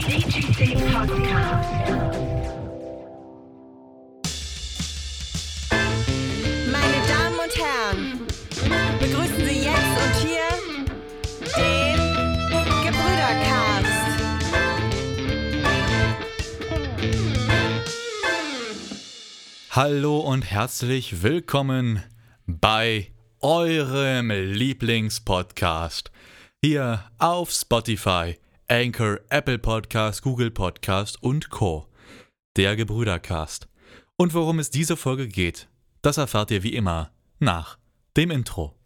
Meine Damen und Herren, begrüßen Sie jetzt und hier den Gebrüdercast. Hallo und herzlich willkommen bei eurem Lieblingspodcast. Hier auf Spotify, Anchor, Apple Podcast, Google Podcast und Co. Der Gebrüdercast. Und worum es diese Folge geht, das erfahrt ihr wie immer nach dem Intro.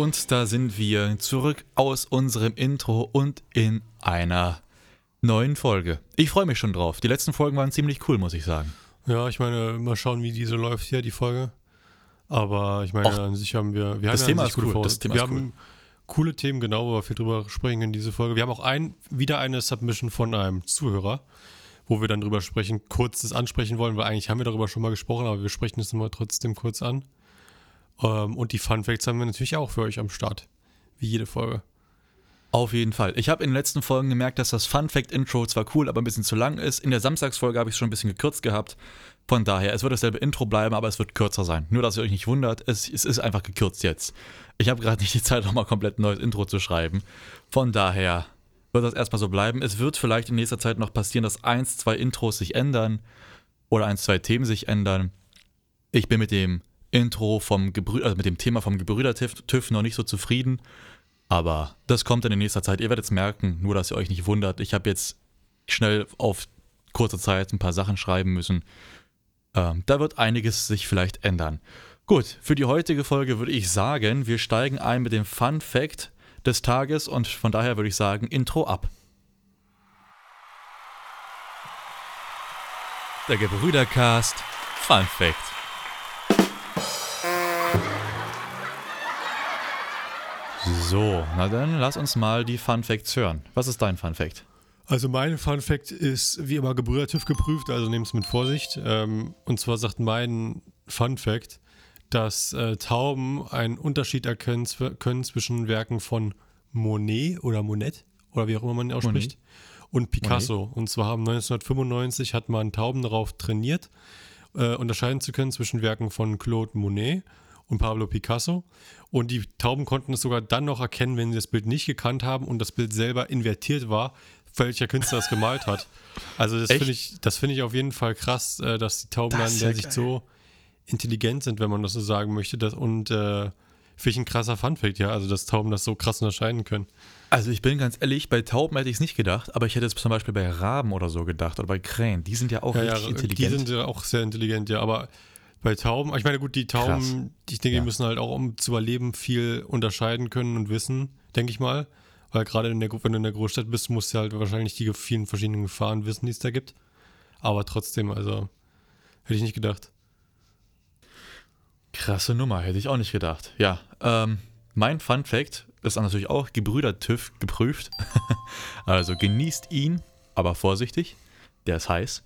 Und da sind wir zurück aus unserem Intro und in einer neuen Folge. Ich freue mich schon drauf. Die letzten Folgen waren ziemlich cool, muss ich sagen. Ja, ich meine, mal schauen, wie diese läuft hier, die Folge. Aber ich meine, Och, an sich haben wir, wir das haben Thema ist cool, das Thema wir ist haben coole Themen, genau, wo wir viel drüber sprechen in diese Folge. Wir haben auch ein, wieder eine Submission von einem Zuhörer, wo wir dann drüber sprechen, kurz das ansprechen wollen, weil eigentlich haben wir darüber schon mal gesprochen, aber wir sprechen es immer trotzdem kurz an. Ähm, und die Fun Facts haben wir natürlich auch für euch am Start. Wie jede Folge. Auf jeden Fall. Ich habe in den letzten Folgen gemerkt, dass das Fun Fact Intro zwar cool, aber ein bisschen zu lang ist. In der Samstagsfolge habe ich es schon ein bisschen gekürzt gehabt. Von daher, es wird dasselbe Intro bleiben, aber es wird kürzer sein. Nur, dass ihr euch nicht wundert, es, es ist einfach gekürzt jetzt. Ich habe gerade nicht die Zeit, nochmal komplett ein neues Intro zu schreiben. Von daher wird das erstmal so bleiben. Es wird vielleicht in nächster Zeit noch passieren, dass eins, zwei Intros sich ändern oder eins, zwei Themen sich ändern. Ich bin mit dem Intro vom Gebrü also mit dem Thema vom Gebrüder-TÜV TÜV noch nicht so zufrieden. Aber das kommt dann in nächster Zeit. Ihr werdet es merken, nur dass ihr euch nicht wundert. Ich habe jetzt schnell auf kurze Zeit ein paar Sachen schreiben müssen. Ähm, da wird einiges sich vielleicht ändern. Gut, für die heutige Folge würde ich sagen, wir steigen ein mit dem Fun Fact des Tages und von daher würde ich sagen, Intro ab. Der Gebrüdercast Fun Fact. So, na dann lass uns mal die Fun Facts hören. Was ist dein Fun Fact? Also mein Fun Fact ist wie immer Gebrüder TÜV geprüft, also nehmt es mit Vorsicht. Ähm, und zwar sagt mein Fun Fact, dass äh, Tauben einen Unterschied erkennen können zwischen Werken von Monet oder Monet oder wie auch immer man ihn ausspricht und Picasso. Und zwar haben 1995 hat man Tauben darauf trainiert, äh, unterscheiden zu können zwischen Werken von Claude Monet und Pablo Picasso. Und die Tauben konnten es sogar dann noch erkennen, wenn sie das Bild nicht gekannt haben und das Bild selber invertiert war, welcher Künstler es gemalt hat. Also das finde ich, das finde ich auf jeden Fall krass, äh, dass die Tauben Das dann ja geil. so intelligent sind, wenn man das so sagen möchte. Das, und äh, finde ich ein krasser Funfact, ja. Also dass Tauben das so krass unterscheiden können. Also ich bin ganz ehrlich, bei Tauben hätte ich es nicht gedacht, aber ich hätte es zum Beispiel bei Raben oder so gedacht oder bei Krähen. Die sind ja auch Ja, ja, richtig die intelligent. sind ja auch sehr intelligent, ja. Aber bei Tauben, ich meine, gut, die Tauben, Krass. ich denke, Ja. die müssen halt auch, um zu überleben, viel unterscheiden können und wissen, denke ich mal. Weil gerade in der, wenn du in der Großstadt bist, musst du halt wahrscheinlich die vielen verschiedenen Gefahren wissen, die es da gibt. Aber trotzdem, also, hätte ich nicht gedacht. Krasse Nummer, hätte ich auch nicht gedacht. Ja, ähm, mein Fun Fact ist natürlich auch Gebrüder TÜV geprüft. also genießt ihn, aber vorsichtig, der ist heiß.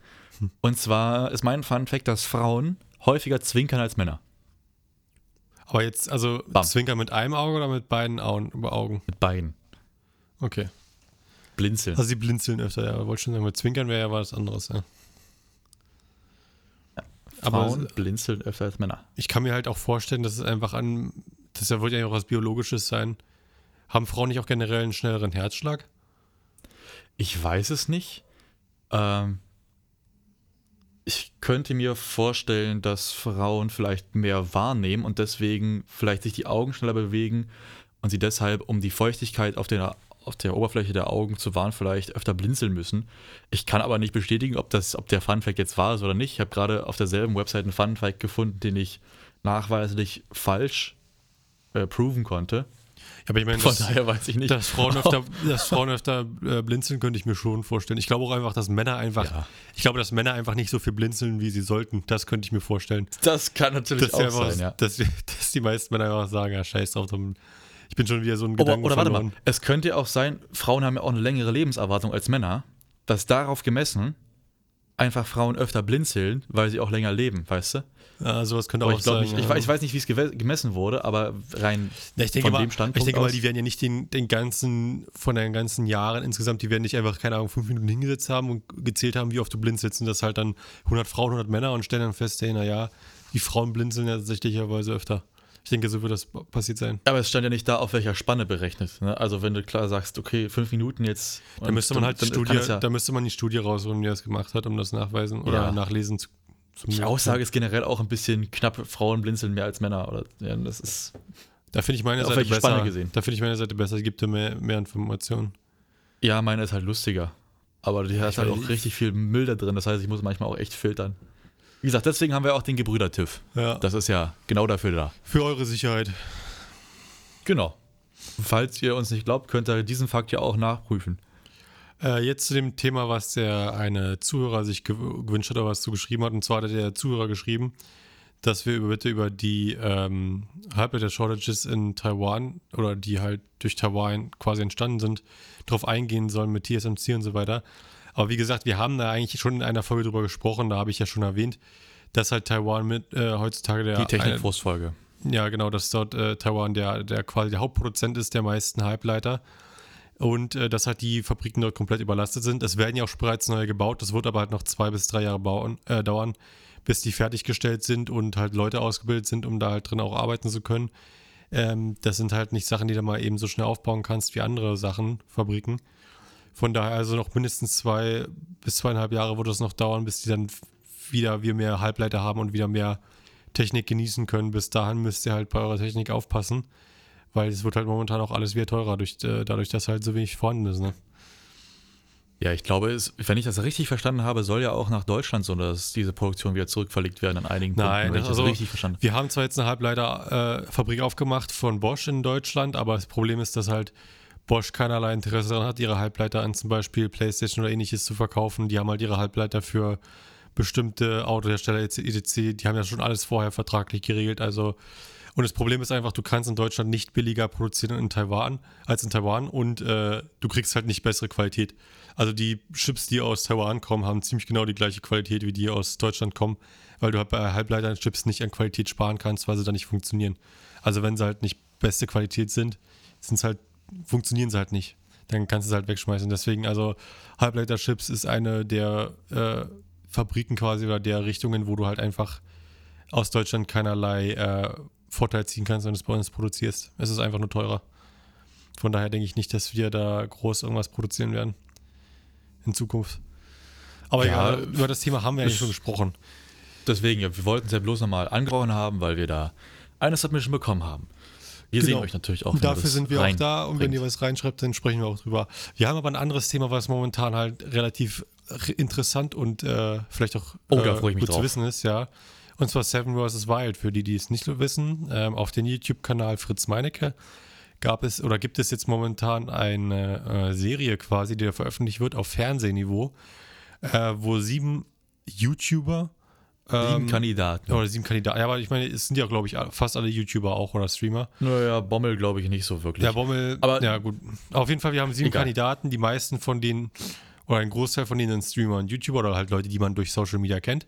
Und zwar ist mein Fun Fact, dass Frauen häufiger zwinkern als Männer. Aber jetzt, also, Bam. Zwinker mit einem Auge oder mit beiden Augen? Augen? Mit beiden. Okay. Blinzeln. Also, sie blinzeln öfter, ja. Wollte schon sagen, mit Zwinkern wäre ja was anderes, ja. Aber Frauen blinzeln öfter als Männer. ich kann mir halt auch vorstellen, dass es einfach an, das ja- ja auch was Biologisches sein. Haben Frauen nicht auch generell einen schnelleren Herzschlag? Ich weiß es nicht. Ähm, ich könnte mir vorstellen, dass Frauen vielleicht mehr wahrnehmen und deswegen vielleicht sich die Augen schneller bewegen und sie deshalb, um die Feuchtigkeit auf der, auf der Oberfläche der Augen zu wahren, vielleicht öfter blinzeln müssen. Ich kann aber nicht bestätigen, ob, das, ob der Funfact jetzt wahr ist oder nicht. Ich habe gerade auf derselben Website einen Funfact gefunden, den ich nachweislich falsch äh, proven konnte. Ja, aber ich meine, Von dass, daher weiß ich nicht. dass Frauen öfter, dass Frauen öfter äh, blinzeln, könnte ich mir schon vorstellen. Ich glaube auch einfach, dass Männer einfach, Ja. ich glaube, dass Männer einfach nicht so viel blinzeln, wie sie sollten. Das könnte ich mir vorstellen. Das kann natürlich Dass, auch einfach, sein, ja. dass, dass die meisten Männer einfach sagen, ja, scheiß drauf. Dann, Ich bin schon wieder so ein Oder, Gedanken oder warte mal, es könnte ja auch sein, Frauen haben ja auch eine längere Lebenserwartung als Männer, dass darauf gemessen einfach Frauen öfter blinzeln, weil sie auch länger leben, weißt du? Ja, sowas könnte Aber auch ich glaube sein. nicht, ich, ja. ich weiß nicht, wie es gemessen wurde, aber rein Ja, ich denke von mal, dem Standpunkt ich denke mal, aus. die werden ja nicht den, den ganzen, von den ganzen Jahren insgesamt, die werden nicht einfach, keine Ahnung, fünf Minuten hingesetzt haben und gezählt haben, wie oft du blinzelst und das halt dann 100 Frauen, 100 Männer und stellen dann fest, hey, naja, die Frauen blinzeln ja tatsächlicherweise öfter. Ich denke, so wird das passiert sein. Aber es stand ja nicht da, auf welcher Spanne berechnet. Ne? Also wenn du klar sagst, okay, fünf Minuten jetzt. Da müsste man halt die dann Studie, ja, da müsste man die Studie rausholen, die das gemacht hat, um das nachweisen oder Ja. nachlesen zu, zu die Aussage ist generell auch ein bisschen knapp, Frauen blinzeln mehr als Männer. Oder, ja, das ist, Da finde ich meine Auf Seite besser. Gesehen? Da finde ich meine Seite besser. Es gibt da mehr, mehr Informationen. ja, meine ist halt lustiger. Aber die hat halt auch richtig viel Müll da drin. Das heißt, ich muss manchmal auch echt filtern. Wie gesagt, deswegen haben wir auch den Gebrüder-TÜV. Ja. Das ist ja genau dafür da. Für eure Sicherheit. Genau. Falls ihr uns nicht glaubt, könnt ihr diesen Fakt ja auch nachprüfen. Äh, jetzt zu dem Thema, was der eine Zuhörer sich gew- gewünscht hat oder was du geschrieben hat. Und zwar hat der Zuhörer geschrieben, dass wir über, bitte über die ähm, Halbleiter-Shortages in Taiwan oder die halt durch Taiwan quasi entstanden sind, drauf eingehen sollen mit TSMC und so weiter. Aber wie gesagt, wir haben da eigentlich schon in einer Folge drüber gesprochen, da habe ich ja schon erwähnt, dass halt Taiwan mit äh, heutzutage der Die eine- Technikfrustfolge. ja, genau, dass dort äh, Taiwan der, der quasi der Hauptproduzent ist der meisten Halbleiter. Und äh, dass halt die Fabriken dort komplett überlastet sind. Es werden ja auch bereits neue gebaut. Das wird aber halt noch zwei bis drei Jahre bauen, äh, dauern, bis die fertiggestellt sind und halt Leute ausgebildet sind, um da halt drin auch arbeiten zu können. Ähm, das sind halt nicht Sachen, die du mal eben so schnell aufbauen kannst wie andere Sachen, Fabriken. Von daher also noch mindestens zwei bis zweieinhalb Jahre wird es noch dauern, bis die dann wieder wir mehr Halbleiter haben und wieder mehr Technik genießen können. Bis dahin müsst ihr halt bei eurer Technik aufpassen, weil es wird halt momentan auch alles wieder teurer, durch, äh, dadurch, dass halt so wenig vorhanden ist. Ne? Ja, ich glaube, es, wenn ich das richtig verstanden habe, soll ja auch nach Deutschland so, dass diese Produktion wieder zurückverlegt werden an einigen Nein, Punkten. Wenn ich also das richtig verstanden Wir haben zwar jetzt eine Halbleiterfabrik aufgemacht von Bosch in Deutschland, aber das Problem ist, dass halt Bosch keinerlei Interesse daran hat, ihre Halbleiter an zum Beispiel PlayStation oder ähnliches zu verkaufen. Die haben halt ihre Halbleiter für bestimmte Autohersteller etc. Die haben ja schon alles vorher vertraglich geregelt. Also und das Problem ist einfach, du kannst in Deutschland nicht billiger produzieren in Taiwan als in Taiwan und äh, du kriegst halt nicht bessere Qualität. Also die Chips, die aus Taiwan kommen, haben ziemlich genau die gleiche Qualität wie die aus Deutschland kommen, weil du halt bei Halbleiterchips nicht an Qualität sparen kannst, weil sie dann nicht funktionieren. Also wenn sie halt nicht beste Qualität sind, sind's halt, funktionieren sie halt nicht. Dann kannst du sie halt wegschmeißen. Deswegen, also Halbleiterchips ist eine der äh, Fabriken quasi oder der Richtungen, wo du halt einfach aus Deutschland keinerlei äh, Vorteil ziehen kannst, wenn du es bei uns produzierst. Es ist einfach nur teurer. Von daher denke ich nicht, dass wir da groß irgendwas produzieren werden in Zukunft. Aber Ja, ja, über das Thema haben wir eigentlich schon gesprochen. Deswegen, ja, wir wollten es ja bloß nochmal angesprochen haben, weil wir da eine Submission bekommen haben. Wir Genau. sehen euch natürlich auch. Wenn dafür sind wir auch da und wenn reinbringt. ihr was reinschreibt, dann sprechen wir auch drüber. Wir haben aber ein anderes Thema, was momentan halt relativ interessant und äh, vielleicht auch Oh, äh, gut zu drauf. wissen ist, ja. Und zwar Seven vs. Wild, für die, die es nicht so wissen. Ähm, auf dem YouTube-Kanal Fritz Meinecke gab es oder gibt es jetzt momentan eine äh, Serie quasi, die da veröffentlicht wird auf Fernsehniveau, äh, wo sieben YouTuber Sieben ähm, Kandidaten. oder sieben Kandidaten, ja, aber ich meine, es sind ja, glaube ich, fast alle YouTuber auch oder Streamer. Naja, Bommel glaube ich nicht so wirklich. Der Bommel, Aber- ja gut. Auf jeden Fall, wir haben sieben Egal. Kandidaten, die meisten von denen, oder ein Großteil von denen sind Streamer und YouTuber oder halt Leute, die man durch Social Media kennt.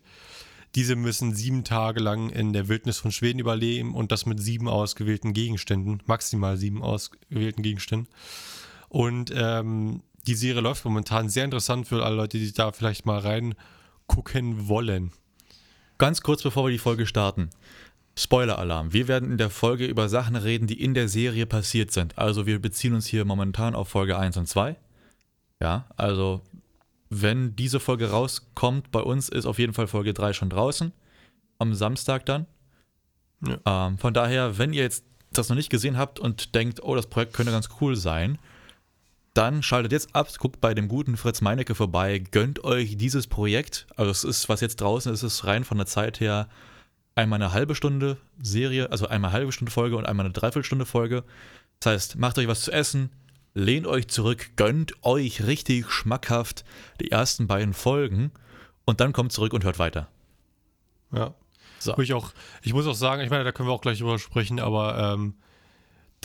Diese müssen sieben Tage lang in der Wildnis von Schweden überleben und das mit sieben ausgewählten Gegenständen, maximal sieben ausgewählten Gegenständen. Und ähm, die Serie läuft momentan sehr interessant für alle Leute, die da vielleicht mal reingucken wollen. Ganz kurz bevor wir die Folge starten. Spoiler-Alarm. Wir werden in der Folge über Sachen reden, die in der Serie passiert sind. Also wir beziehen uns hier momentan auf Folge 1 und 2. Ja, also wenn diese Folge rauskommt, bei uns ist auf jeden Fall Folge 3 schon draußen. Am Samstag dann. Ähm, von daher, wenn ihr jetzt das noch nicht gesehen habt und denkt, oh, das Projekt könnte ganz cool sein, dann schaltet jetzt ab, guckt bei dem guten Fritz Meinecke vorbei, gönnt euch dieses Projekt. Also es ist, was jetzt draußen ist, ist rein von der Zeit her einmal eine halbe Stunde Serie, also einmal eine halbe Stunde Folge und einmal eine Dreiviertelstunde Folge. Das heißt, macht euch was zu essen, lehnt euch zurück, gönnt euch richtig schmackhaft die ersten beiden Folgen und dann kommt zurück und hört weiter. Ja. So. Ich auch, ich muss auch sagen, ich meine, da können wir auch gleich drüber sprechen, aber ähm,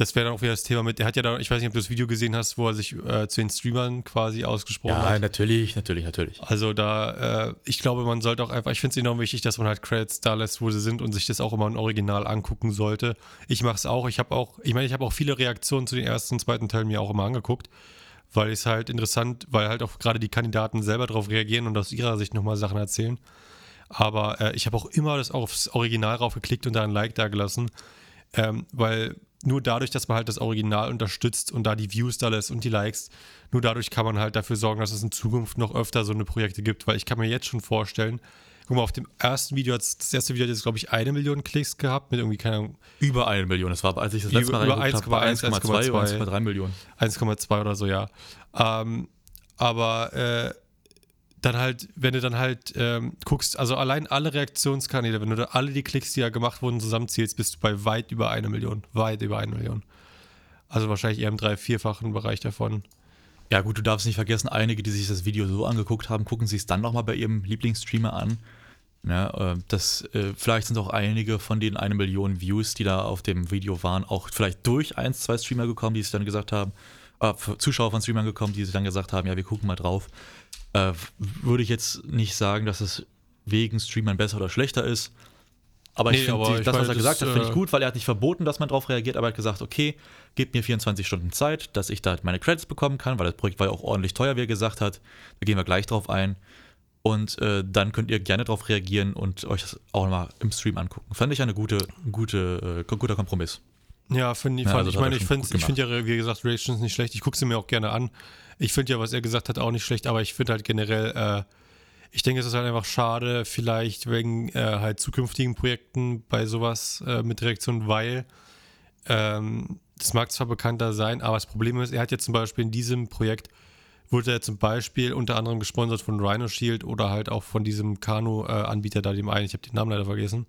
das wäre dann auch wieder das Thema mit, er hat ja da, ich weiß nicht, ob du das Video gesehen hast, wo er sich äh, zu den Streamern quasi ausgesprochen hat. natürlich, natürlich, natürlich. Also da, äh, ich glaube, man sollte auch einfach, ich finde es enorm wichtig, dass man halt Credits da lässt, wo sie sind und sich das auch immer im Original angucken sollte. Ich mache es auch. Ich habe auch, ich meine, ich habe auch viele Reaktionen zu den ersten und zweiten Teilen mir auch immer angeguckt, weil es halt interessant, weil halt auch gerade die Kandidaten selber darauf reagieren und aus ihrer Sicht nochmal Sachen erzählen. Aber äh, ich habe auch immer das aufs Original raufgeklickt und da ein Like da gelassen, ähm, weil nur dadurch, dass man halt das Original unterstützt und da die Views da lässt und die Likes, nur dadurch kann man halt dafür sorgen, dass es in Zukunft noch öfter so eine Projekte gibt, weil ich kann mir jetzt schon vorstellen, guck mal, auf dem ersten Video, hat das erste Video hat jetzt, glaube ich, eine Million Klicks gehabt mit irgendwie, keine Ahnung, Über eine Million. Das war, als ich das letzte Mal über reingeguckt habe, 1,1, 1,2 oder 1,3 Millionen. 1,2 oder so, ja. Ähm, aber äh, dann halt, wenn du dann halt ähm, guckst, also allein alle Reaktionskanäle, wenn du da alle die Klicks, die da gemacht wurden, zusammenzählst, bist du bei weit über eine Million. Weit über eine Million. Also wahrscheinlich eher im drei-, vierfachen Bereich davon. Ja, gut, du darfst nicht vergessen, einige, die sich das Video so angeguckt haben, gucken sich es dann nochmal bei ihrem Lieblingsstreamer an. Ne, äh, das, äh, vielleicht sind auch einige von den eine Million Views, die da auf dem Video waren, auch vielleicht durch eins, zwei Streamer gekommen, die sich dann gesagt haben, äh, Zuschauer von Streamern gekommen, die sich dann gesagt haben, ja, wir gucken mal drauf. Äh, würde ich jetzt nicht sagen, dass es wegen Streamern besser oder schlechter ist. Aber Nee, ich finde, das, was er gesagt das, hat, finde ich äh, gut, weil er hat nicht verboten, dass man darauf reagiert, aber er hat gesagt, okay, gebt mir 24 Stunden Zeit, dass ich da meine Credits bekommen kann, weil das Projekt war ja auch ordentlich teuer, wie er gesagt hat. Da gehen wir gleich drauf ein. Und äh, dann könnt ihr gerne darauf reagieren und euch das auch mal im Stream angucken. Fand ich eine gute, gute, äh, guter Kompromiss. Ja, finde ich. Ja, also ich meine, ich finde ich find ja, wie gesagt, Reactions nicht schlecht. Ich gucke sie mir auch gerne an. Ich finde ja, was er gesagt hat, auch nicht schlecht, aber ich finde halt generell, äh, ich denke, es ist halt einfach schade, vielleicht wegen äh, halt zukünftigen Projekten bei sowas äh, mit Reaktionen, weil ähm, das mag zwar bekannter sein, aber das Problem ist, er hat jetzt zum Beispiel in diesem Projekt wurde er zum Beispiel unter anderem gesponsert von Rhino Shield oder halt auch von diesem Kanu-Anbieter da, dem einen, ich habe den Namen leider vergessen.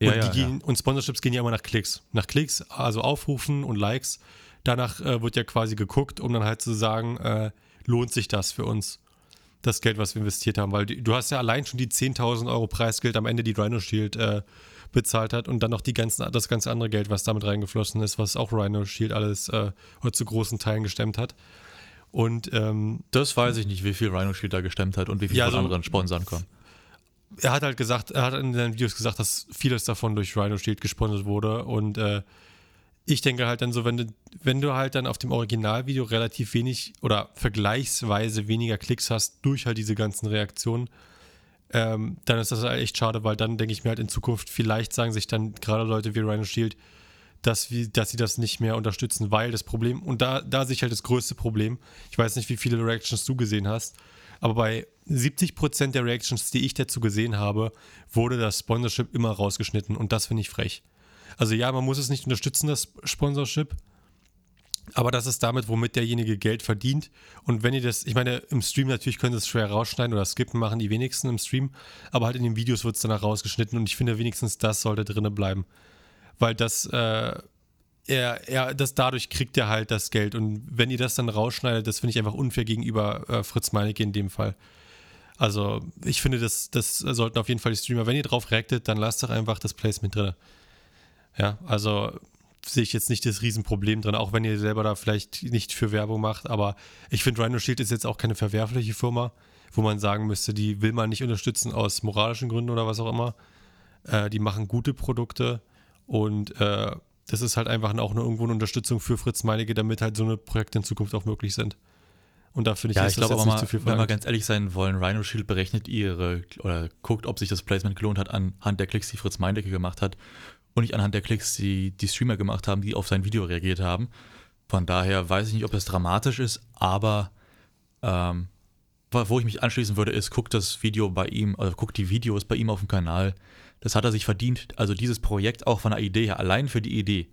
Und, Ja, die ja, gehen, und Sponsorships gehen ja immer nach Klicks. Nach Klicks, also Aufrufen und Likes. Danach äh, wird ja quasi geguckt, um dann halt zu sagen, äh, lohnt sich das für uns, das Geld, was wir investiert haben. Weil du hast ja allein schon die 10.000 Euro Preisgeld am Ende, die Rhino Shield äh, bezahlt hat und dann noch die ganzen, das ganze andere Geld, was damit reingeflossen ist, was auch Rhino Shield alles äh, zu großen Teilen gestemmt hat. Und ähm, Das weiß ich nicht, wie viel Rhino Shield da gestemmt hat und wie viel Ja, von so- anderen Sponsoren kommen. Er hat halt gesagt, er hat in seinen Videos gesagt, dass vieles davon durch Rhino Shield gesponsert wurde. Und äh, ich denke halt dann so, wenn du, wenn du halt dann auf dem Originalvideo relativ wenig oder vergleichsweise weniger Klicks hast durch halt diese ganzen Reaktionen, ähm, dann ist das halt echt schade, weil dann denke ich mir halt in Zukunft, vielleicht sagen sich dann gerade Leute wie Rhino Shield, dass, wir, dass sie das nicht mehr unterstützen, weil das Problem, und da, da sehe ich halt das größte Problem, ich weiß nicht, wie viele Reactions du gesehen hast, aber bei 70% der Reactions, die ich dazu gesehen habe, wurde das Sponsorship immer rausgeschnitten und das finde ich frech. Also ja, man muss es nicht unterstützen, das Sponsorship, aber das ist damit, womit derjenige Geld verdient. Und wenn ihr das, ich meine, im Stream natürlich können sie es schwer rausschneiden oder skippen, machen die wenigsten im Stream, aber halt in den Videos wird es danach rausgeschnitten und ich finde wenigstens das sollte drinne bleiben. Weil das, äh, er, er, das dadurch kriegt er halt das Geld. Und wenn ihr das dann rausschneidet, das finde ich einfach unfair gegenüber äh, Fritz Meinecke in dem Fall. Also, ich finde, das, das sollten auf jeden Fall die Streamer, wenn ihr drauf reactet, dann lasst doch einfach das Placement drin. Ja, also sehe ich jetzt nicht das Riesenproblem drin, auch wenn ihr selber da vielleicht nicht für Werbung macht. Aber ich finde, Rhino Shield ist jetzt auch keine verwerfliche Firma, wo man sagen müsste, die will man nicht unterstützen aus moralischen Gründen oder was auch immer. Äh, die machen gute Produkte und äh, das ist halt einfach auch nur irgendwo eine Unterstützung für Fritz Meinecke, damit halt so eine Projekte in Zukunft auch möglich sind. Und da finde ich, Ja, ist ich glaube aber jetzt mal, nicht zu viel wenn wir ganz ehrlich sein wollen, Rhino Shield berechnet ihre oder guckt, ob sich das Placement gelohnt hat anhand der Klicks, die Fritz Meindecke gemacht hat und nicht anhand der Klicks, die die Streamer gemacht haben, die auf sein Video reagiert haben. Von daher weiß ich nicht, ob das dramatisch ist, aber ähm, wo wo ich mich anschließen würde, ist, guckt das Video bei ihm, also guckt die Videos bei ihm auf dem Kanal. Das hat er sich verdient. Also dieses Projekt auch von der Idee her, allein für die Idee,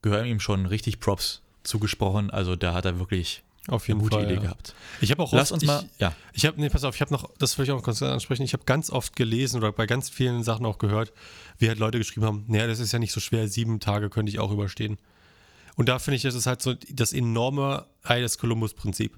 gehören ihm schon richtig Props zugesprochen. Also da hat er wirklich Auf eine jeden gute Fall. Idee ja. gehabt. Ich habe auch Lass oft- uns ich, mal, ja. Ich habe, nee, pass auf, ich habe noch, das will ich auch kurz ansprechen, ich habe ganz oft gelesen oder bei ganz vielen Sachen auch gehört, wie halt Leute geschrieben haben, naja, das ist ja nicht so schwer, sieben Tage könnte ich auch überstehen. Und da finde ich, das ist halt so das enorme Ei des Kolumbus-Prinzip.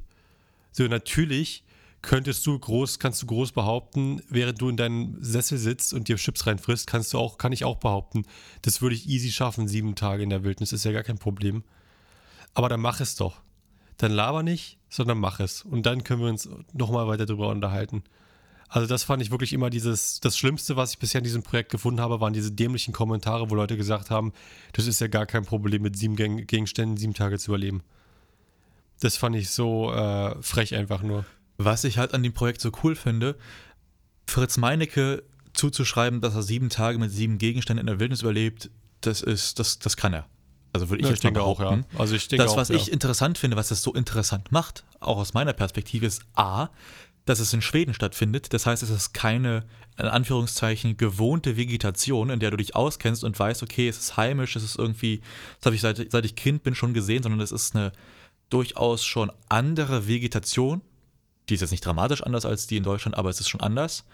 So, natürlich könntest du groß, kannst du groß behaupten, während du in deinem Sessel sitzt und dir Chips reinfrisst, kannst du auch, kann ich auch behaupten, das würde ich easy schaffen, sieben Tage in der Wildnis, ist ja gar kein Problem. Aber dann mach es doch. Dann laber nicht, sondern mach es. Und dann können wir uns nochmal weiter drüber unterhalten. Also das fand ich wirklich immer dieses, das Schlimmste, was ich bisher in diesem Projekt gefunden habe, waren diese dämlichen Kommentare, wo Leute gesagt haben, das ist ja gar kein Problem, mit sieben Geg- Gegenständen sieben Tage zu überleben. Das fand ich so äh, frech einfach nur. Was ich halt an dem Projekt so cool finde, Fritz Meinecke zuzuschreiben, dass er sieben Tage mit sieben Gegenständen in der Wildnis überlebt, das ist, das, das kann er. Also würde ich Ja, jetzt mal behaupten. Also ich denke das, auch, was ja. ich interessant finde, was das so interessant macht, auch aus meiner Perspektive, ist A, dass es in Schweden stattfindet. Das heißt, es ist keine, in Anführungszeichen, gewohnte Vegetation, in der du dich auskennst und weißt, okay, es ist heimisch, es ist irgendwie, das habe ich seit, seit ich Kind bin schon gesehen, sondern es ist eine durchaus schon andere Vegetation. Die ist jetzt nicht dramatisch anders als die in Deutschland, aber es ist schon anders.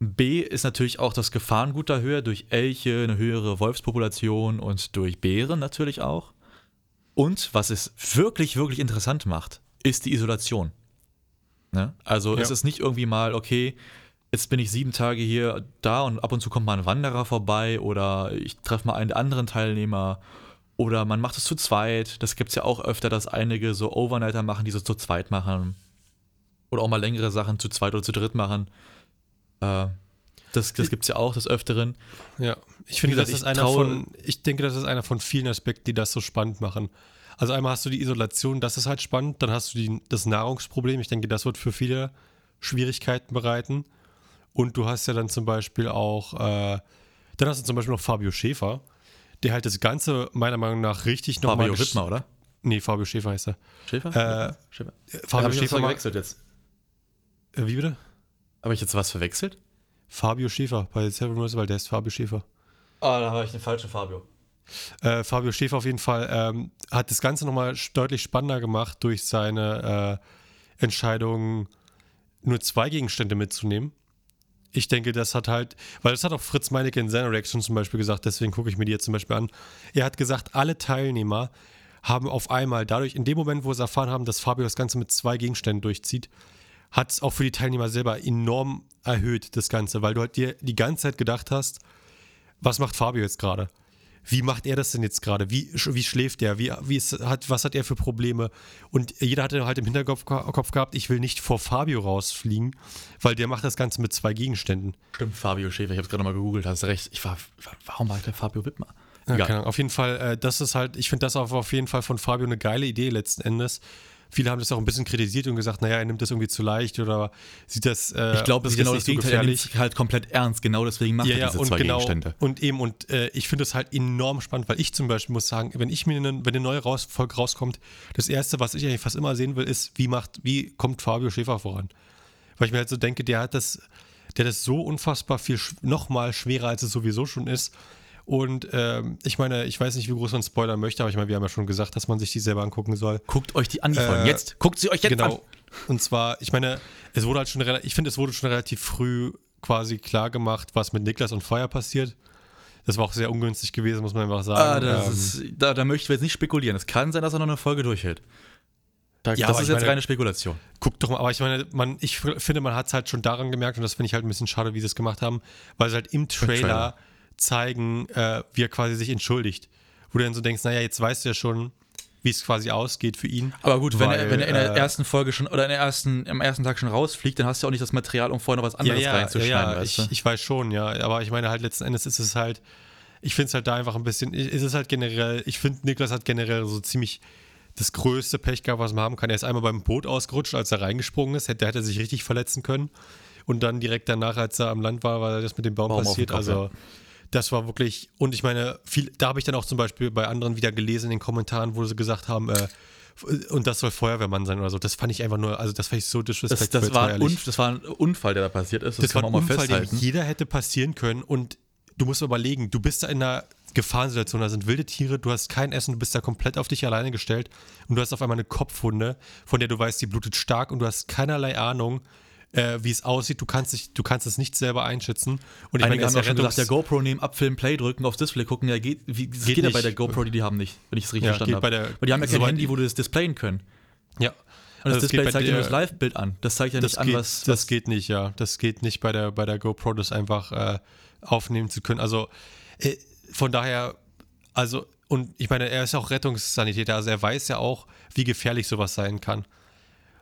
B ist natürlich auch das Gefahrengut da höher durch Elche, eine höhere Wolfspopulation und durch Bären natürlich auch. Und was es wirklich, wirklich interessant macht, ist die Isolation. Ne? Also Ja. es ist nicht irgendwie mal, okay, jetzt bin ich sieben Tage hier da und ab und zu kommt mal ein Wanderer vorbei oder ich treffe mal einen der anderen Teilnehmer oder man macht es zu zweit. Das gibt es ja auch öfter, dass einige so Overnighter machen, die so zu zweit machen. Oder auch mal längere Sachen zu zweit oder zu dritt machen. Äh, das das gibt es ja auch des Öfteren. Ja, ich finde, gesagt, das ist einer traue- von, ich denke, das ist einer von vielen Aspekten, die das so spannend machen. Also einmal hast du die Isolation, das ist halt spannend, dann hast du die, das Nahrungsproblem, ich denke, das wird für viele Schwierigkeiten bereiten. Und du hast ja dann zum Beispiel auch, äh, dann hast du zum Beispiel noch Fabio Schäfer, der halt das Ganze meiner Meinung nach richtig nochmal. Fabio Wittmer, oder? Nee, Fabio Schäfer heißt er. Schäfer? Äh, Schäfer. Fabio Schäfer. mal- verwechselt jetzt? Äh, wie bitte? Habe ich jetzt was verwechselt? Fabio Schäfer bei Seven Rose, weil der ist Fabio Schäfer. Ah, da habe ich den falschen Fabio. Äh, Fabio Schäfer auf jeden Fall ähm, hat das Ganze nochmal deutlich spannender gemacht durch seine äh, Entscheidung, nur zwei Gegenstände mitzunehmen. Ich denke, das hat halt, weil das hat auch Fritz Meinecke in seiner Reaction zum Beispiel gesagt, deswegen gucke ich mir die jetzt zum Beispiel an. Er hat gesagt, alle Teilnehmer haben auf einmal dadurch, in dem Moment, wo sie erfahren haben, dass Fabio das Ganze mit zwei Gegenständen durchzieht, hat es auch für die Teilnehmer selber enorm erhöht, das Ganze, weil du halt dir die ganze Zeit gedacht hast, was macht Fabio jetzt gerade? Wie macht er das denn jetzt gerade? Wie, wie schläft er? Wie, wie ist, hat, was hat er für Probleme? Und jeder hatte halt im Hinterkopf Kopf gehabt, ich will nicht vor Fabio rausfliegen, weil der macht das Ganze mit zwei Gegenständen. Stimmt, Fabio Schäfer. Ich habe gerade mal gegoogelt, hast recht. Ich war, warum war der Fabio Wittmer? Ja. Auf jeden Fall, äh, das ist halt, ich finde das auch auf jeden Fall von Fabio eine geile Idee letzten Endes. Viele haben das auch ein bisschen kritisiert und gesagt, naja, er nimmt das irgendwie zu leicht oder sieht das. Äh, Ich glaube, das ist genau das nicht so Gegenteil. Er nimmt halt komplett ernst. Genau deswegen macht Ja, er diese und zwei genau. Gegenstände. Und eben, und äh, ich finde es halt enorm spannend, weil ich zum Beispiel muss sagen, wenn ich mir eine, wenn eine neue raus, Folge rauskommt, das erste, was ich eigentlich fast immer sehen will, ist, wie macht, wie kommt Fabio Schäfer voran? Weil ich mir halt so denke, der hat das, der hat das so unfassbar viel sch noch mal schwerer, als es sowieso schon ist. Und ähm, ich meine, ich weiß nicht, wie groß man spoilern möchte, aber ich meine, wir haben ja schon gesagt, dass man sich die selber angucken soll. Guckt euch die an, die Folgen. Äh, Jetzt. Guckt sie euch jetzt genau. an. Und zwar, ich meine, es wurde halt schon, ich finde, es wurde schon relativ früh quasi klar gemacht, was mit Niklas und Feuer passiert. Das war auch sehr ungünstig gewesen, muss man einfach Ah, sagen. das Ähm, ist, da, da möchten wir jetzt nicht spekulieren. Es kann sein, dass er noch eine Folge durchhält. Da, Ja, das ist jetzt meine- reine Spekulation. Guck doch mal, aber ich meine, man, ich finde, man hat es halt schon daran gemerkt, und das finde ich halt ein bisschen schade, wie sie es gemacht haben, weil sie halt im Trailer, Trailer. Zeigen, äh, wie er quasi sich entschuldigt. Wo du dann so denkst, naja, jetzt weißt du ja schon, wie es quasi ausgeht für ihn. Aber gut, wenn, er, Weil, wenn er in der äh, ersten Folge schon oder in der ersten, im ersten Tag schon rausfliegt, dann hast du ja auch nicht das Material, um vorher noch was Ja, anderes ja, ja, reinzuschneiden. ja weißt ich, du? ich weiß schon, ja. Aber ich meine halt letzten Endes ist es halt, ich finde es halt da einfach ein bisschen, ist es halt generell, ich finde Niklas hat generell so ziemlich das größte Pech gehabt, was man haben kann. Er ist einmal beim Boot ausgerutscht, als er reingesprungen ist, hätte, hätte er sich richtig verletzen können. Und dann direkt danach, als er am Land war, war das mit dem Baum, Baum passiert. Kopf, also das war wirklich, und ich meine, viel, da habe ich dann auch zum Beispiel bei anderen wieder gelesen in den Kommentaren, wo sie gesagt haben, äh, und das soll Feuerwehrmann sein oder so. Das fand ich einfach nur, also das fand ich so das, disrespectful. das, jetzt war ein ehrlich. Unf das war ein Unfall, der da passiert ist. Das, Das kann war man ein auch mal Unfall, festhalten. jeder hätte passieren können und du musst überlegen, du bist da in einer Gefahrensituation, da sind wilde Tiere, du hast kein Essen, du bist da komplett auf dich alleine gestellt und du hast auf einmal eine Kopfwunde, von der du weißt, die blutet stark und du hast keinerlei Ahnung, äh, wie es aussieht, du kannst, dich, du kannst es nicht selber einschätzen. Und ich Einige er haben auch schon ja gesagt, der GoPro nehmen, abfilmen, Play drücken, aufs Display gucken. Ja, geht, wie, das geht, Geht ja bei der GoPro, die die haben nicht, wenn ich es richtig Ja, verstanden habe. Weil die haben ja kein soweit Handy, wo du das displayen können. Ja, Und das Also es Display zeigt ja nur das Live-Bild an. Das zeigt ja das nicht an, geht, was, das was geht nicht, ja. Das geht nicht bei der, bei der GoPro, das einfach äh, aufnehmen zu können. Also äh, von daher, also, und ich meine, er ist auch Rettungssanitäter, also er weiß ja auch, wie gefährlich sowas sein kann.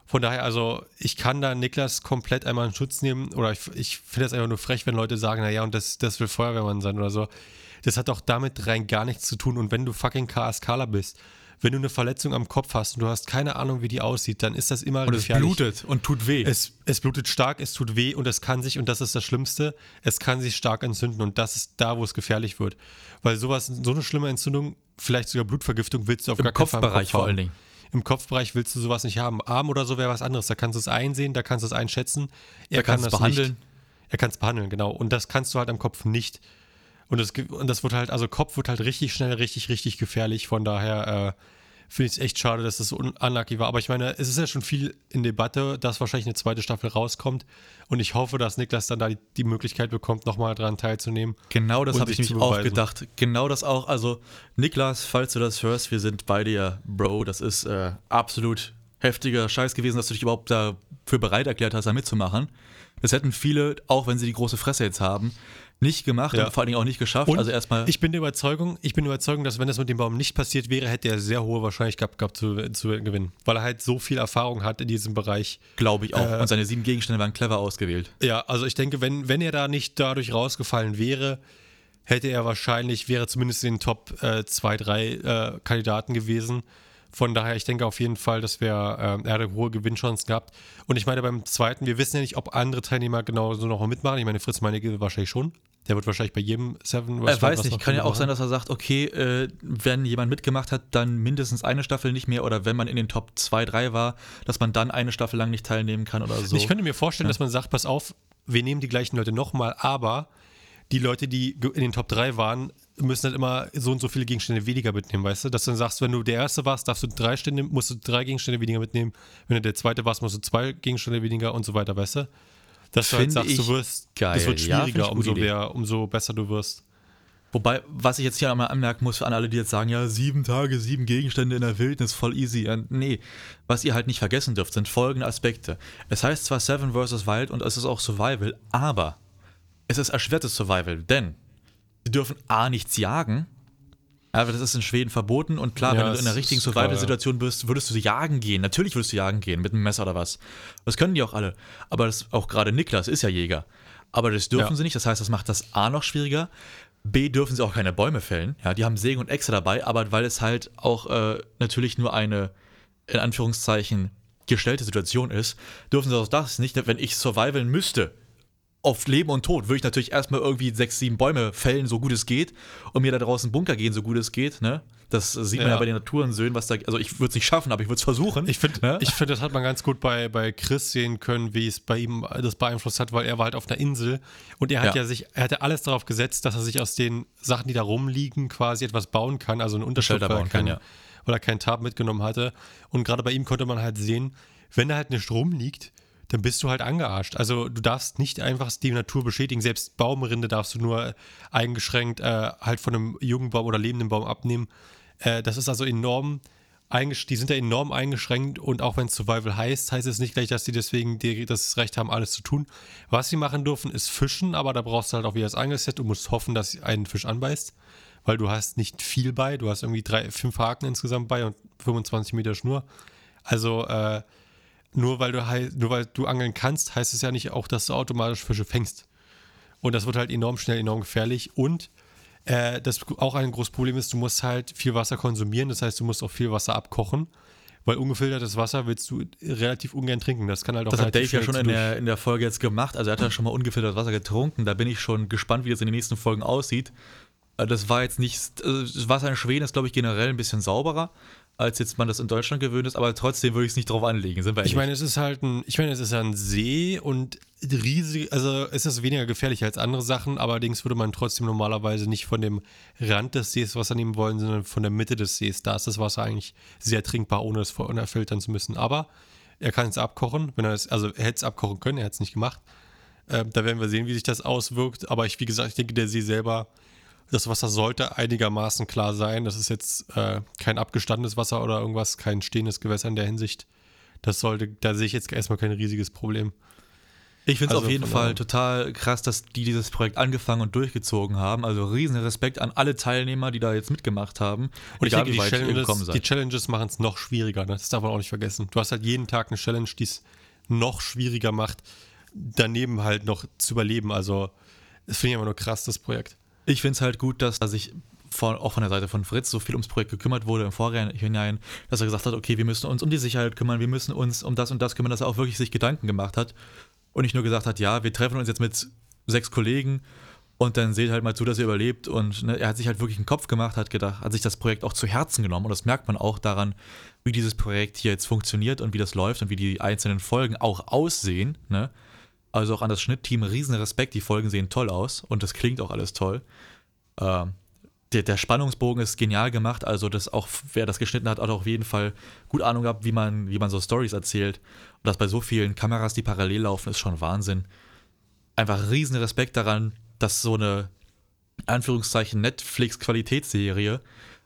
Von daher, also, ich kann da Niklas komplett einmal in Schutz nehmen, oder ich, ich finde das einfach nur frech, wenn Leute sagen, naja, und das, das will Feuerwehrmann sein oder so. Das hat doch damit rein gar nichts zu tun. Und wenn du fucking KSKler bist, wenn du eine Verletzung am Kopf hast und du hast keine Ahnung, wie die aussieht, dann ist das immer und es gefährlich. blutet und tut weh. Es, es blutet stark, es tut weh und es kann sich, und das ist das Schlimmste, es kann sich stark entzünden und das ist da, wo es gefährlich wird. Weil sowas, so eine schlimme Entzündung, vielleicht sogar Blutvergiftung, willst du auf Im gar keinen Fall im Kopfbereich Kopf vor allen Dingen. Im Kopfbereich willst du sowas nicht haben. Arm oder so wäre was anderes. Da kannst du es einsehen, da kannst du es einschätzen. Er Da das es behandeln. Nicht. Er kann es behandeln, genau. Und das kannst du halt am Kopf nicht. Und das, und das wird halt, also Kopf wird halt richtig schnell, richtig, richtig gefährlich. Von daher äh, finde ich es echt schade, dass das so un- unlucky war. Aber ich meine, es ist ja schon viel in Debatte, dass wahrscheinlich eine zweite Staffel rauskommt. Und ich hoffe, dass Niklas dann da die, die Möglichkeit bekommt, nochmal dran teilzunehmen. Genau das habe ich nämlich auch gedacht. Genau das auch. Also, Niklas, falls du das hörst, wir sind bei dir, Bro. Das ist äh, absolut heftiger Scheiß gewesen, dass du dich überhaupt dafür bereit erklärt hast, da mitzumachen. Das hätten viele, auch wenn sie die große Fresse jetzt haben, nicht gemacht Ja. und vor allen Dingen auch nicht geschafft. Und also erstmal. ich bin der Überzeugung, ich bin der Überzeugung, dass wenn das mit dem Baum nicht passiert wäre, hätte er sehr hohe Wahrscheinlichkeit gehabt zu, zu gewinnen. Weil er halt so viel Erfahrung hat in diesem Bereich. Glaube ich auch. Äh, und seine sieben Gegenstände waren clever ausgewählt. Ja, also ich denke, wenn, wenn er da nicht dadurch rausgefallen wäre, hätte er wahrscheinlich, wäre zumindest in den Top 2, 3 Kandidaten gewesen. Von daher, ich denke auf jeden Fall, dass wir, äh, er hatte hohe Gewinnchancen gehabt. Und ich meine, beim zweiten, wir wissen ja nicht, ob andere Teilnehmer genauso noch mitmachen. Ich meine, Fritz Meinecke wahrscheinlich schon. Der wird wahrscheinlich bei jedem Seven Er weiß nicht, kann ja auch sein, dass er sagt, okay, äh, wenn jemand mitgemacht hat, dann mindestens eine Staffel nicht mehr oder wenn man in den Top 2, 3 war, dass man dann eine Staffel lang nicht teilnehmen kann oder so. Ich könnte mir vorstellen, dass man sagt, pass auf, wir nehmen die gleichen Leute nochmal, aber die Leute, die in den Top 3 waren, müssen halt immer so und so viele Gegenstände weniger mitnehmen, weißt du? Dass du dann sagst, wenn du der Erste warst, darfst du drei Stände, musst du drei Gegenstände weniger mitnehmen. Wenn du der Zweite warst, musst du zwei Gegenstände weniger und so weiter, weißt du? Dass du halt sagst, du wirst, geil. das wird Ja, schwieriger, gute umso, mehr, umso besser du wirst. Wobei, was ich jetzt hier einmal anmerken muss für an alle, die jetzt sagen, ja, sieben Tage, sieben Gegenstände in der Wildnis, voll easy. Ja, nee, was ihr halt nicht vergessen dürft, sind folgende Aspekte. Es heißt zwar Seven vs. Wild und es ist auch Survival, aber es ist erschwertes Survival, denn sie dürfen A, nichts jagen, aber das ist in Schweden verboten und klar, Ja, wenn du in einer richtigen Survival-Situation bist, würdest du jagen gehen. Natürlich würdest du jagen gehen, mit einem Messer oder was. Das können die auch alle. Aber das, auch gerade Niklas ist ja Jäger. Aber das dürfen Ja. sie nicht, das heißt, das macht das A noch schwieriger. B dürfen sie auch keine Bäume fällen. Ja, die haben Sägen und Äxte dabei, aber weil es halt auch äh, natürlich nur eine, in Anführungszeichen, gestellte Situation ist, dürfen sie auch das nicht. Wenn ich survivalen müsste, auf Leben und Tod, würde ich natürlich erstmal irgendwie sechs, sieben Bäume fällen, so gut es geht, und mir da draußen einen Bunker gehen, so gut es geht. Ne? Das sieht man ja, Ja. bei den Naturensöhnen, was da. Also ich würde es nicht schaffen, aber ich würde es versuchen. Ich finde, ne? ich find, das hat man ganz gut bei, bei Chris sehen können, wie es bei ihm das beeinflusst hat, weil er war halt auf einer Insel und er hat ja, Ja. sich, er hatte alles darauf gesetzt, dass er sich aus den Sachen, die da rumliegen, quasi etwas bauen kann, also einen Unterschlupf, er bauen kann, ja. weil er keinen Tab mitgenommen hatte. Und gerade bei ihm konnte man halt sehen, wenn da halt nicht rumliegt, dann bist du halt angearscht. Also du darfst nicht einfach die Natur beschädigen. Selbst Baumrinde darfst du nur eingeschränkt äh, halt von einem jungen Baum oder lebenden Baum abnehmen. Äh, das ist also enorm die sind ja enorm eingeschränkt und auch wenn Survival heißt, heißt es nicht gleich, dass die deswegen das Recht haben, alles zu tun. Was sie machen dürfen, ist fischen, aber da brauchst du halt auch wieder das Angelset und musst hoffen, dass einen Fisch anbeißt, weil du hast nicht viel bei, du hast irgendwie drei, fünf Haken insgesamt bei und 25 Meter Schnur. Also äh, nur weil du nur weil du angeln kannst, heißt es ja nicht auch, dass du automatisch Fische fängst. Und das wird halt enorm schnell, enorm gefährlich. Und äh, das auch ein großes Problem ist, du musst halt viel Wasser konsumieren. Das heißt, du musst auch viel Wasser abkochen. Weil ungefiltertes Wasser willst du relativ ungern trinken. Das kann halt auch Das hat Dave ja schon in der, in der Folge jetzt gemacht. Also er hat ja schon mal ungefiltertes Wasser getrunken. Da bin ich schon gespannt, wie das in den nächsten Folgen aussieht. Äh, Das war jetzt nicht. äh, Das Wasser in Schweden ist, glaube ich, generell ein bisschen sauberer, als jetzt man das in Deutschland gewöhnt ist. Aber trotzdem würde ich es nicht drauf anlegen. Sind wir Ich meine, es ist halt ein, ich meine, es ist ja ein See und riesig, also es ist weniger gefährlich als andere Sachen, allerdings würde man trotzdem normalerweise nicht von dem Rand des Sees Wasser nehmen wollen, sondern von der Mitte des Sees. Da ist das Wasser eigentlich sehr trinkbar, ohne es vorher filtern zu müssen. Aber er kann es abkochen, wenn er es, also er hätte es abkochen können, er hat es nicht gemacht. Ähm, da werden wir sehen, wie sich das auswirkt. Aber ich, wie gesagt, ich denke, der See selber, das Wasser sollte einigermaßen klar sein. Das ist jetzt äh, kein abgestandenes Wasser oder irgendwas, kein stehendes Gewässer in der Hinsicht. Das sollte, da sehe ich jetzt erstmal kein riesiges Problem. Ich finde es Also auf jeden Fall total krass, dass die dieses Projekt angefangen und durchgezogen haben. Also riesen Respekt an alle Teilnehmer, die da jetzt mitgemacht haben. Und ich Egal, denke, wie die Challenges, die Challenges machen es noch schwieriger. Ne? Das darf man auch nicht vergessen. Du hast halt jeden Tag eine Challenge, die es noch schwieriger macht, daneben halt noch zu überleben. Also, das finde ich immer nur krass, das Projekt. Ich finde es halt gut, dass da sich von, auch von der Seite von Fritz so viel ums Projekt gekümmert wurde im Vorhinein, dass er gesagt hat, okay, wir müssen uns um die Sicherheit kümmern, wir müssen uns um das und das kümmern, dass er auch wirklich sich Gedanken gemacht hat und nicht nur gesagt hat, ja, wir treffen uns jetzt mit sechs Kollegen und dann seht halt mal zu, dass ihr überlebt und ne, er hat sich halt wirklich einen Kopf gemacht, hat gedacht, hat sich das Projekt auch zu Herzen genommen und das merkt man auch daran, wie dieses Projekt hier jetzt funktioniert und wie das läuft und wie die einzelnen Folgen auch aussehen, ne? Also auch an das Schnittteam riesen Respekt, die Folgen sehen toll aus und das klingt auch alles toll. Ähm, der, der Spannungsbogen ist genial gemacht, also das auch, wer das geschnitten hat, hat auch auf jeden Fall gut Ahnung gehabt, wie man, wie man so Stories erzählt. Und das bei so vielen Kameras, die parallel laufen, ist schon Wahnsinn. Einfach riesen Respekt daran, dass so eine Anführungszeichen Netflix-Qualitätsserie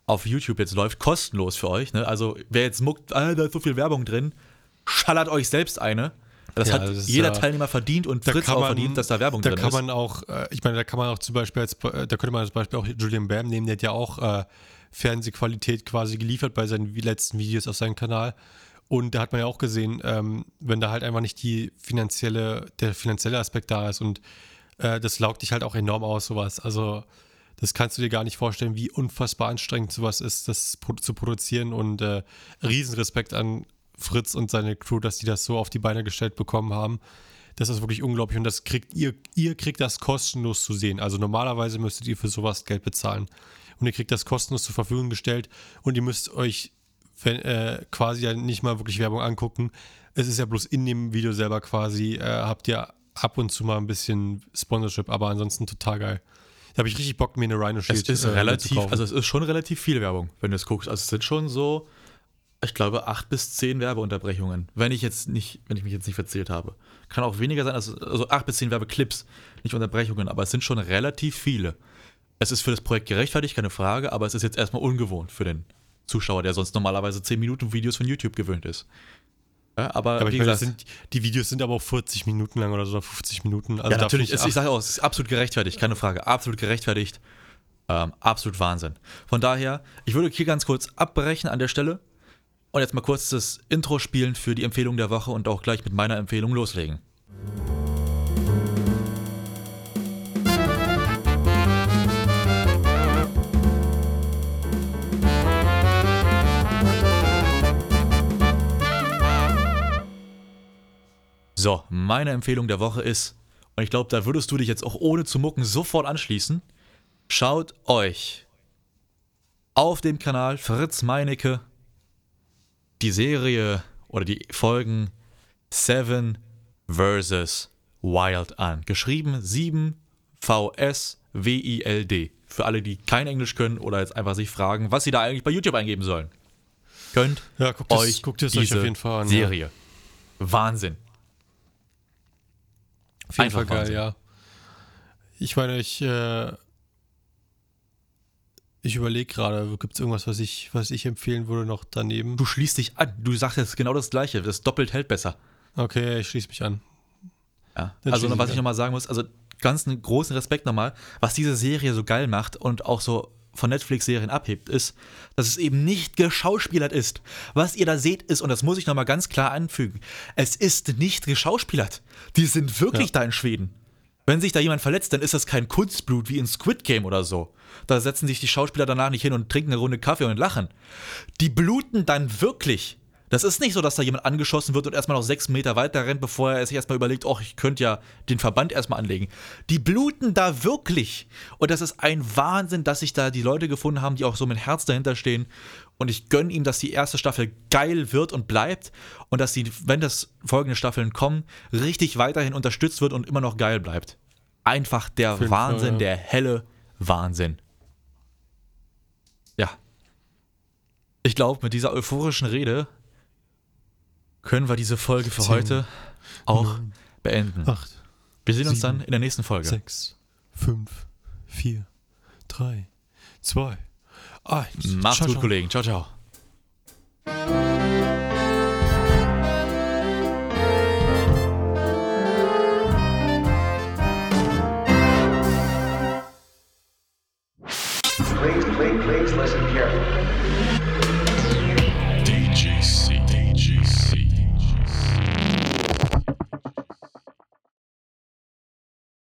auf YouTube jetzt läuft, kostenlos für euch. Ne? Also wer jetzt muckt, ah, da ist so viel Werbung drin, schallert euch selbst eine. Das Ja, hat das jeder äh, Teilnehmer verdient und Fritz auch verdient, dass da Werbung da drin kann ist. man auch, äh, ich meine, da kann man auch zum Beispiel, als, äh, da könnte man als Beispiel auch Julian Bam nehmen, der hat ja auch äh, Fernsehqualität quasi geliefert bei seinen letzten Videos auf seinem Kanal. Und da hat man ja auch gesehen, ähm, wenn da halt einfach nicht die finanzielle, der finanzielle Aspekt da ist und äh, das laugt dich halt auch enorm aus, sowas. Also das kannst du dir gar nicht vorstellen, wie unfassbar anstrengend sowas ist, das zu produzieren und äh, Riesenrespekt an Fritz und seine Crew, dass die das so auf die Beine gestellt bekommen haben. Das ist wirklich unglaublich und das kriegt ihr, ihr kriegt das kostenlos zu sehen. Also normalerweise müsstet ihr für sowas Geld bezahlen. Und ihr kriegt das kostenlos zur Verfügung gestellt und ihr müsst euch wenn, äh, quasi ja nicht mal wirklich Werbung angucken. Es ist ja bloß in dem Video selber quasi, äh, habt ihr ab und zu mal ein bisschen Sponsorship, aber ansonsten total geil. Da habe ich richtig Bock, mir eine Rhino Es Shield ist äh, relativ, mitzukaufen. also es ist schon relativ viel Werbung, wenn du es guckst. Also es sind schon so, ich glaube, acht bis zehn Werbeunterbrechungen, wenn ich jetzt nicht, wenn ich mich jetzt nicht verzählt habe. Kann auch weniger sein, also, also acht bis zehn Werbeclips, nicht Unterbrechungen, aber es sind schon relativ viele. Es ist für das Projekt gerechtfertigt, keine Frage, aber es ist jetzt erstmal ungewohnt für den Zuschauer, der sonst normalerweise 10 Minuten Videos von YouTube gewöhnt ist. Ja, aber, aber wie ich meine, gesagt, sind, die Videos sind aber auch 40 Minuten lang oder so, oder 50 Minuten. Also ja, natürlich, ist, ich sage auch, es ist absolut gerechtfertigt, keine Frage. Absolut gerechtfertigt. Ähm, absolut Wahnsinn. Von daher, ich würde hier ganz kurz abbrechen an der Stelle und jetzt mal kurz das Intro spielen für die Empfehlung der Woche und auch gleich mit meiner Empfehlung loslegen. So, meine Empfehlung der Woche ist, und ich glaube, da würdest du dich jetzt auch ohne zu mucken sofort anschließen, schaut euch auf dem Kanal Fritz Meinecke die Serie oder die Folgen Seven vs. Wild an. Geschrieben 7 VS W-I-L-D. Für alle, die kein Englisch können oder jetzt einfach sich fragen, was sie da eigentlich bei YouTube eingeben sollen. Könnt Ja, guckt euch guckt es euch diese auf jeden Fall an, ja. Serie. Wahnsinn. Auf jeden Einfach Fall geil, Wahnsinn. ja. Ich meine, ich, äh, ich überlege gerade, gibt es irgendwas, was ich, was ich empfehlen würde noch daneben? Du schließt dich an. Du sagst jetzt genau das Gleiche. Das doppelt hält besser. Okay, ich schließe mich an. Ja. Dann Also, was ich ich nochmal sagen muss, also ganz einen großen Respekt nochmal, was diese Serie so geil macht und auch so von Netflix-Serien abhebt, ist, dass es eben nicht geschauspielert ist. Was ihr da seht, ist, und das muss ich nochmal ganz klar anfügen, es ist nicht geschauspielert. Die sind wirklich Ja. da in Schweden. Wenn sich da jemand verletzt, dann ist das kein Kunstblut wie in Squid Game oder so. Da setzen sich die Schauspieler danach nicht hin und trinken eine Runde Kaffee und lachen. Die bluten dann wirklich. Das ist nicht so, dass da jemand angeschossen wird und erstmal noch sechs Meter weiter rennt, bevor er sich erstmal überlegt, oh, ich könnte ja den Verband erstmal anlegen. Die bluten da wirklich. Und das ist ein Wahnsinn, dass sich da die Leute gefunden haben, die auch so mit Herz dahinter stehen. Und ich gönne ihm, dass die erste Staffel geil wird und bleibt. Und dass sie, wenn das folgende Staffeln kommen, richtig weiterhin unterstützt wird und immer noch geil bleibt. Einfach der jeden Wahnsinn, ja. der helle Wahnsinn. Ja. Ich glaube, mit dieser euphorischen Rede können wir diese Folge für Zehn, heute auch neun, beenden. 8, Wir sehen uns sieben, dann in der nächsten Folge. 6, 5, 4, 3, 2, 1. Macht's gut, Kollegen. Ciao, ciao.